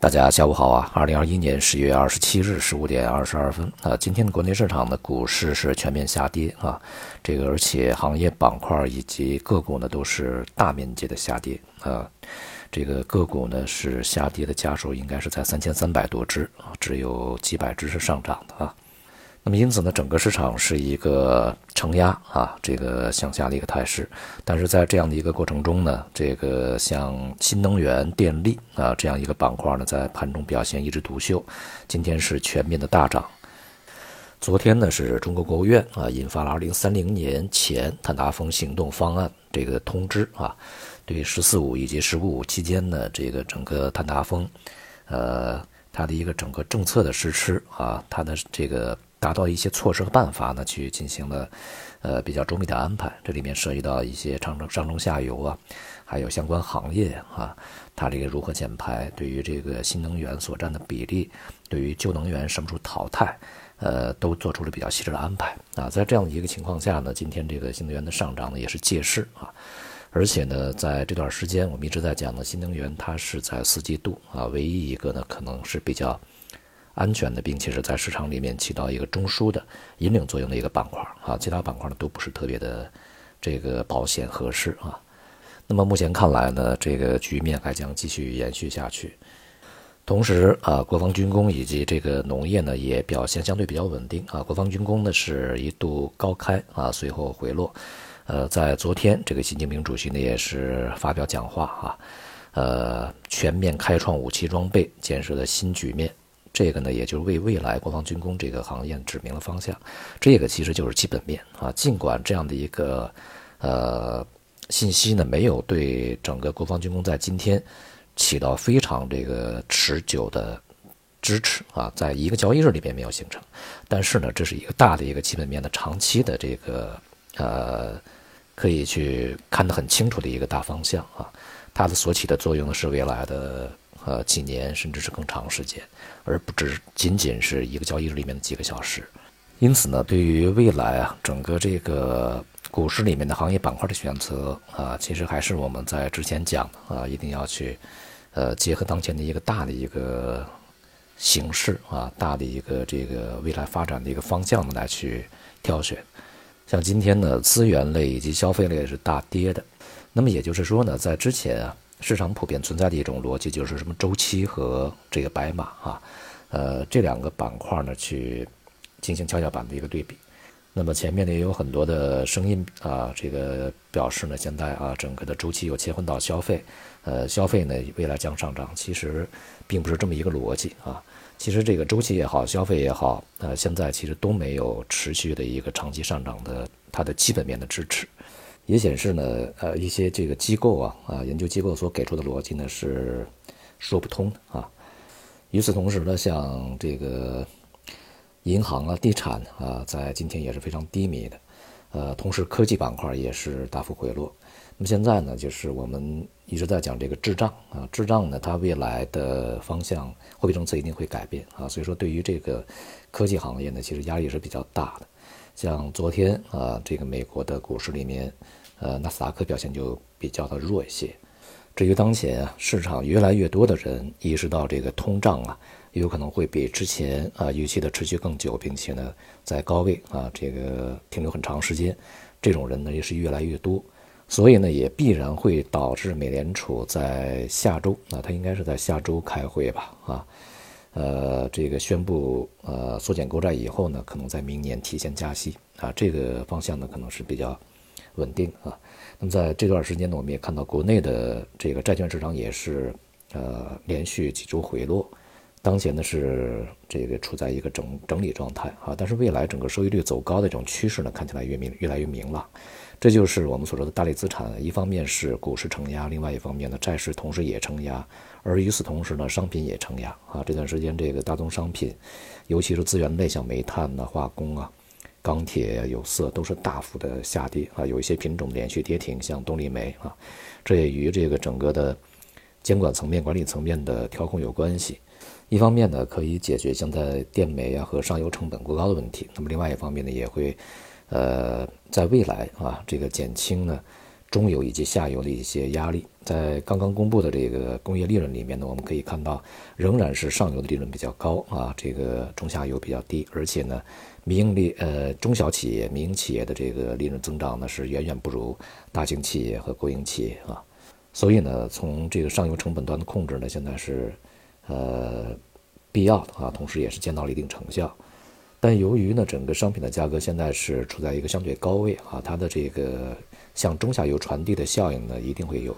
大家下午好啊！二零二一年十月二十七日十五点二十二分啊，今天的国内市场的股市是全面下跌啊，这个而且行业板块以及个股呢都是大面积的下跌啊，这个个股呢是下跌的家数应该是在三千三百多只啊，只有几百只是上涨的啊。那么因此呢，整个市场是一个承压啊，这个向下的一个态势。但是在这样的一个过程中呢，这个像新能源电力啊这样一个板块呢，在盘中表现一枝独秀，今天是全面的大涨。昨天呢，是中国国务院啊印发了二零三零年前碳达峰行动方案这个通知啊，对“十四五”以及“十五五”期间呢，这个整个碳达峰，呃，它的一个整个政策的实施啊，它的这个。达到一些措施和办法呢，去进行了，呃，比较周密的安排。这里面涉及到一些上中上中下游啊，还有相关行业啊，它这个如何减排，对于这个新能源所占的比例，对于旧能源什么时候淘汰，呃，都做出了比较细致的安排啊。在这样的一个情况下呢，今天这个新能源的上涨呢，也是借势啊。而且呢，在这段时间，我们一直在讲的新能源，它是在四季度啊，唯一一个呢，可能是比较。安全的，并且是在市场里面起到一个中枢的引领作用的一个板块啊，其他板块呢都不是特别的这个保险合适啊。那么目前看来呢，这个局面还将继续延续下去。同时啊，国防军工以及这个农业呢也表现相对比较稳定啊。国防军工呢是一度高开啊，随后回落。呃，在昨天，这个习近平主席呢也是发表讲话啊，呃，全面开创武器装备建设的新局面。这个呢，也就是为未来国防军工这个行业指明了方向。这个其实就是基本面啊。尽管这样的一个呃信息呢，没有对整个国防军工在今天起到非常这个持久的支持啊，在一个交易日里边没有形成，但是呢，这是一个大的一个基本面的长期的这个呃可以去看得很清楚的一个大方向啊。它的所起的作用呢，是未来的。呃，几年甚至是更长时间，而不只仅仅是一个交易日里面的几个小时。因此呢，对于未来啊，整个这个股市里面的行业板块的选择啊，其实还是我们在之前讲的啊，一定要去呃结合当前的一个大的一个形势啊，大的一个这个未来发展的一个方向来去挑选。像今天呢，资源类以及消费类是大跌的。那么也就是说呢，在之前啊。市场普遍存在的一种逻辑就是什么周期和这个白马啊，呃，这两个板块呢去进行跷跷板的一个对比。那么前面呢也有很多的声音啊，这个表示呢现在啊整个的周期又切换到消费，呃，消费呢未来将上涨，其实并不是这么一个逻辑啊。其实这个周期也好，消费也好，呃，现在其实都没有持续的一个长期上涨的它的基本面的支持。也显示呢，呃，一些这个机构啊，啊，研究机构所给出的逻辑呢是说不通的啊。与此同时呢，像这个银行啊、地产啊，在今天也是非常低迷的，呃，同时科技板块也是大幅回落。那么现在呢，就是我们一直在讲这个滞胀啊，滞胀呢，它未来的方向货币政策一定会改变啊，所以说对于这个科技行业呢，其实压力是比较大的。像昨天啊，这个美国的股市里面。呃，纳斯达克表现就比较的弱一些。至于当前啊，市场越来越多的人意识到这个通胀啊，有可能会比之前啊预期的持续更久，并且呢，在高位啊这个停留很长时间，这种人呢也是越来越多。所以呢，也必然会导致美联储在下周啊，它应该是在下周开会吧啊，呃，这个宣布呃缩减购债以后呢，可能在明年提前加息啊，这个方向呢可能是比较。稳定啊，那么在这段时间呢，我们也看到国内的这个债券市场也是呃连续几周回落，当前呢是这个处在一个整整理状态啊，但是未来整个收益率走高的这种趋势呢，看起来越明越来越明朗，这就是我们所说的大类资产，一方面是股市承压，另外一方面呢债市同时也承压，而与此同时呢商品也承压啊，这段时间这个大宗商品，尤其是资源类，像煤炭呐、化工啊。钢铁、有色都是大幅的下跌啊，有一些品种连续跌停，像动力煤啊，这也与这个整个的监管层面、管理层面的调控有关系。一方面呢，可以解决现在电煤啊和上游成本过高的问题；那么另外一方面呢，也会呃在未来啊这个减轻呢中游以及下游的一些压力。在刚刚公布的这个工业利润里面呢，我们可以看到，仍然是上游的利润比较高啊，这个中下游比较低，而且呢，民营利呃中小企业、民营企业的这个利润增长呢是远远不如大型企业和国营企业啊。所以呢，从这个上游成本端的控制呢，现在是呃必要的啊，同时也是见到了一定成效。但由于呢，整个商品的价格现在是处在一个相对高位啊，它的这个向中下游传递的效应呢，一定会有。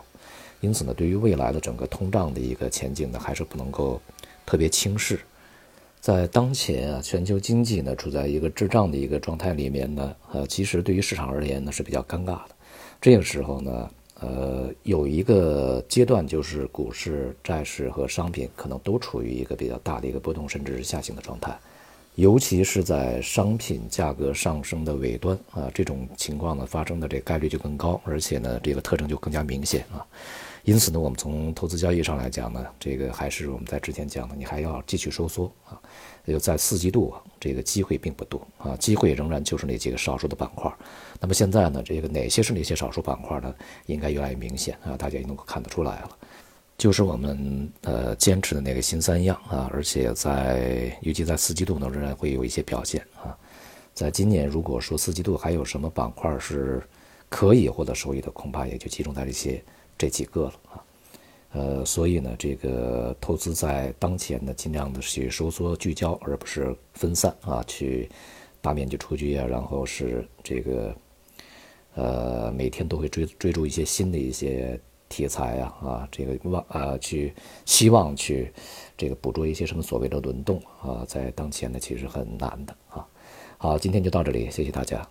因此呢，对于未来的整个通胀的一个前景呢，还是不能够特别轻视。在当前啊，全球经济呢处在一个滞胀的一个状态里面呢，呃，其实对于市场而言呢是比较尴尬的。这个时候呢，呃，有一个阶段就是股市、债市和商品可能都处于一个比较大的一个波动，甚至是下行的状态。尤其是在商品价格上升的尾端啊，这种情况呢发生的这概率就更高，而且呢这个特征就更加明显啊。因此呢，我们从投资交易上来讲呢，这个还是我们在之前讲的，你还要继续收缩啊。就在四季度啊，这个机会并不多啊，机会仍然就是那几个少数的板块。那么现在呢，这个哪些是那些少数板块呢？应该越来越明显啊，大家也能够看得出来了。就是我们呃坚持的那个新三样啊，而且在预计在四季度呢仍然会有一些表现啊。在今年如果说四季度还有什么板块是可以获得收益的，恐怕也就集中在这些这几个了啊。呃，所以呢，这个投资在当前呢，尽量的去收缩聚焦，而不是分散啊，去大面积出局啊，然后是这个呃每天都会追追逐一些新的一些。题材啊啊，这个望啊去希望去这个捕捉一些什么所谓的轮动啊，在当前呢其实很难的啊。好，今天就到这里，谢谢大家。